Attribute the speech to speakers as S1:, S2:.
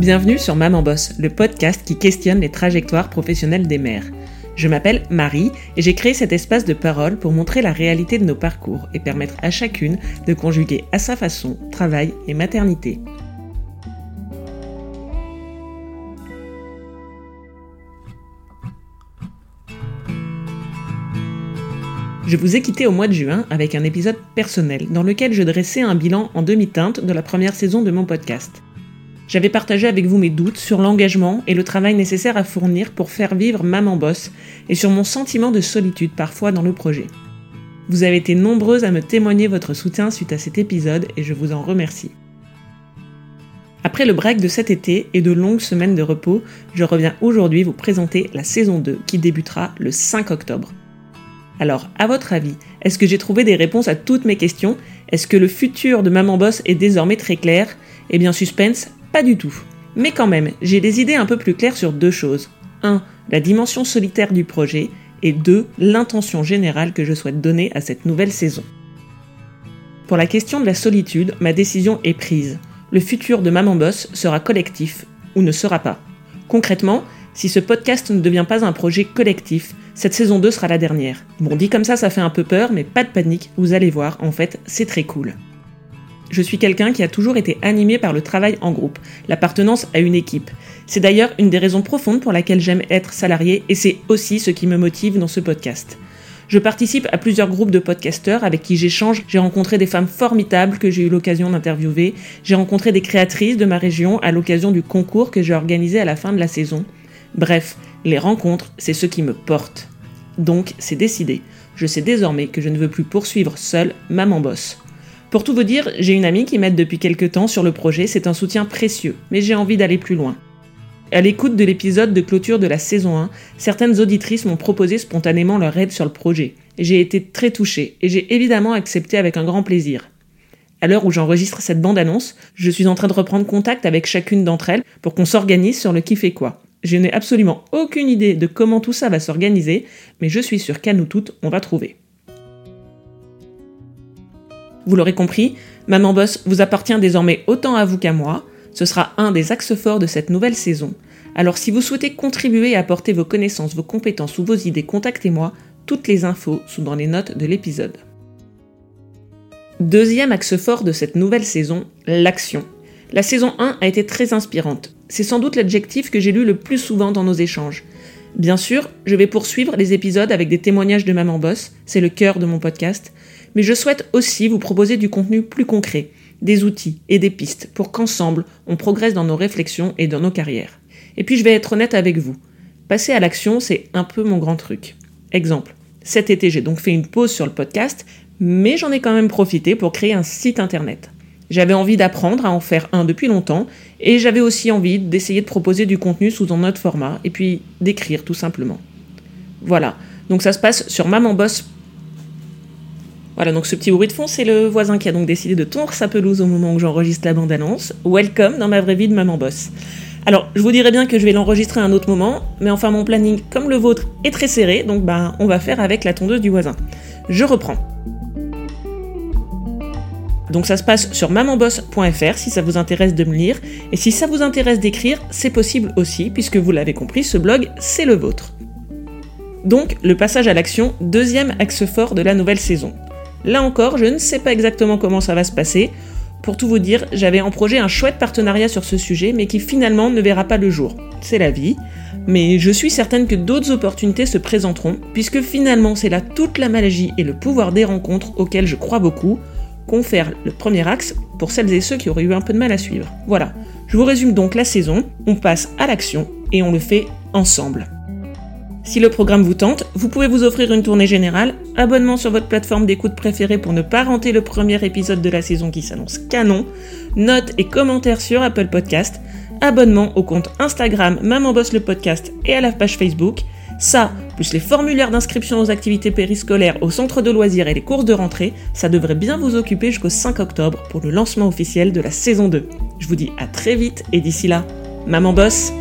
S1: Bienvenue sur Maman Boss, le podcast qui questionne les trajectoires professionnelles des mères. Je m'appelle Marie et j'ai créé cet espace de parole pour montrer la réalité de nos parcours et permettre à chacune de conjuguer à sa façon travail et maternité. Je vous ai quitté au mois de juin avec un épisode personnel dans lequel je dressais un bilan en demi-teinte de la première saison de mon podcast. J'avais partagé avec vous mes doutes sur l'engagement et le travail nécessaire à fournir pour faire vivre Maman Boss et sur mon sentiment de solitude parfois dans le projet. Vous avez été nombreuses à me témoigner votre soutien suite à cet épisode et je vous en remercie. Après le break de cet été et de longues semaines de repos, je reviens aujourd'hui vous présenter la saison 2 qui débutera le 5 octobre. Alors, à votre avis, est-ce que j'ai trouvé des réponses à toutes mes questions? Est-ce que le futur de Maman Boss est désormais très clair? Eh bien, suspense, pas du tout. Mais quand même, j'ai des idées un peu plus claires sur deux choses. 1. La dimension solitaire du projet et 2. L'intention générale que je souhaite donner à cette nouvelle saison. Pour la question de la solitude, ma décision est prise. Le futur de Maman Boss sera collectif ou ne sera pas. Concrètement, si ce podcast ne devient pas un projet collectif, cette saison 2 sera la dernière. Bon, dit comme ça, ça fait un peu peur, mais pas de panique, vous allez voir, en fait, c'est très cool. Je suis quelqu'un qui a toujours été animé par le travail en groupe, l'appartenance à une équipe. C'est d'ailleurs une des raisons profondes pour laquelle j'aime être salarié et c'est aussi ce qui me motive dans ce podcast. Je participe à plusieurs groupes de podcasteurs avec qui j'échange. J'ai rencontré des femmes formidables que j'ai eu l'occasion d'interviewer. J'ai rencontré des créatrices de ma région à l'occasion du concours que j'ai organisé à la fin de la saison. Bref, les rencontres, c'est ce qui me porte. Donc, c'est décidé. Je sais désormais que je ne veux plus poursuivre seule Maman Boss. Pour tout vous dire, j'ai une amie qui m'aide depuis quelques temps sur le projet, c'est un soutien précieux, mais j'ai envie d'aller plus loin. À l'écoute de l'épisode de clôture de la saison 1, certaines auditrices m'ont proposé spontanément leur aide sur le projet. J'ai été très touchée et j'ai évidemment accepté avec un grand plaisir. À l'heure où j'enregistre cette bande-annonce, je suis en train de reprendre contact avec chacune d'entre elles pour qu'on s'organise sur le qui fait quoi. Je n'ai absolument aucune idée de comment tout ça va s'organiser, mais je suis sûre qu'à nous toutes, on va trouver. Vous l'aurez compris, Maman Boss vous appartient désormais autant à vous qu'à moi. Ce sera un des axes forts de cette nouvelle saison. Alors si vous souhaitez contribuer à apporter vos connaissances, vos compétences ou vos idées, contactez-moi. Toutes les infos sont dans les notes de l'épisode. Deuxième axe fort de cette nouvelle saison, l'action. La saison 1 a été très inspirante. C'est sans doute l'adjectif que j'ai lu le plus souvent dans nos échanges. Bien sûr, je vais poursuivre les épisodes avec des témoignages de Maman Boss, c'est le cœur de mon podcast, mais je souhaite aussi vous proposer du contenu plus concret, des outils et des pistes pour qu'ensemble on progresse dans nos réflexions et dans nos carrières. Et puis je vais être honnête avec vous. Passer à l'action, c'est un peu mon grand truc. Exemple, cet été j'ai donc fait une pause sur le podcast, mais j'en ai quand même profité pour créer un site internet. J'avais envie d'apprendre à en faire un depuis longtemps, et j'avais aussi envie d'essayer de proposer du contenu sous un autre format, et puis d'écrire tout simplement. Voilà, donc ça se passe sur mamanboss.com voilà, donc ce petit bruit de fond, c'est le voisin qui a donc décidé de tondre sa pelouse au moment où j'enregistre la bande-annonce. Welcome dans ma vraie vie de maman boss. Alors, je vous dirais bien que je vais l'enregistrer à un autre moment, mais enfin mon planning, comme le vôtre, est très serré, donc bah on va faire avec la tondeuse du voisin. Je reprends. Donc ça se passe sur mamanboss.fr si ça vous intéresse de me lire, et si ça vous intéresse d'écrire, c'est possible aussi, puisque vous l'avez compris, ce blog, c'est le vôtre. Donc, le passage à l'action, deuxième axe fort de la nouvelle saison. Là encore, je ne sais pas exactement comment ça va se passer. Pour tout vous dire, j'avais en projet un chouette partenariat sur ce sujet, mais qui finalement ne verra pas le jour. C'est la vie. Mais je suis certaine que d'autres opportunités se présenteront, puisque finalement c'est là toute la magie et le pouvoir des rencontres auxquelles je crois beaucoup, confère le premier axe pour celles et ceux qui auraient eu un peu de mal à suivre. Voilà, je vous résume donc la saison, on passe à l'action et on le fait ensemble. Si le programme vous tente, vous pouvez vous offrir une tournée générale, abonnement sur votre plateforme d'écoute préférée pour ne pas rater le premier épisode de la saison qui s'annonce canon, notes et commentaires sur Apple Podcast, abonnement au compte Instagram Maman Boss le podcast et à la page Facebook. Ça, plus les formulaires d'inscription aux activités périscolaires au centre de loisirs et les courses de rentrée, ça devrait bien vous occuper jusqu'au 5 octobre pour le lancement officiel de la saison 2. Je vous dis à très vite et d'ici là, Maman Boss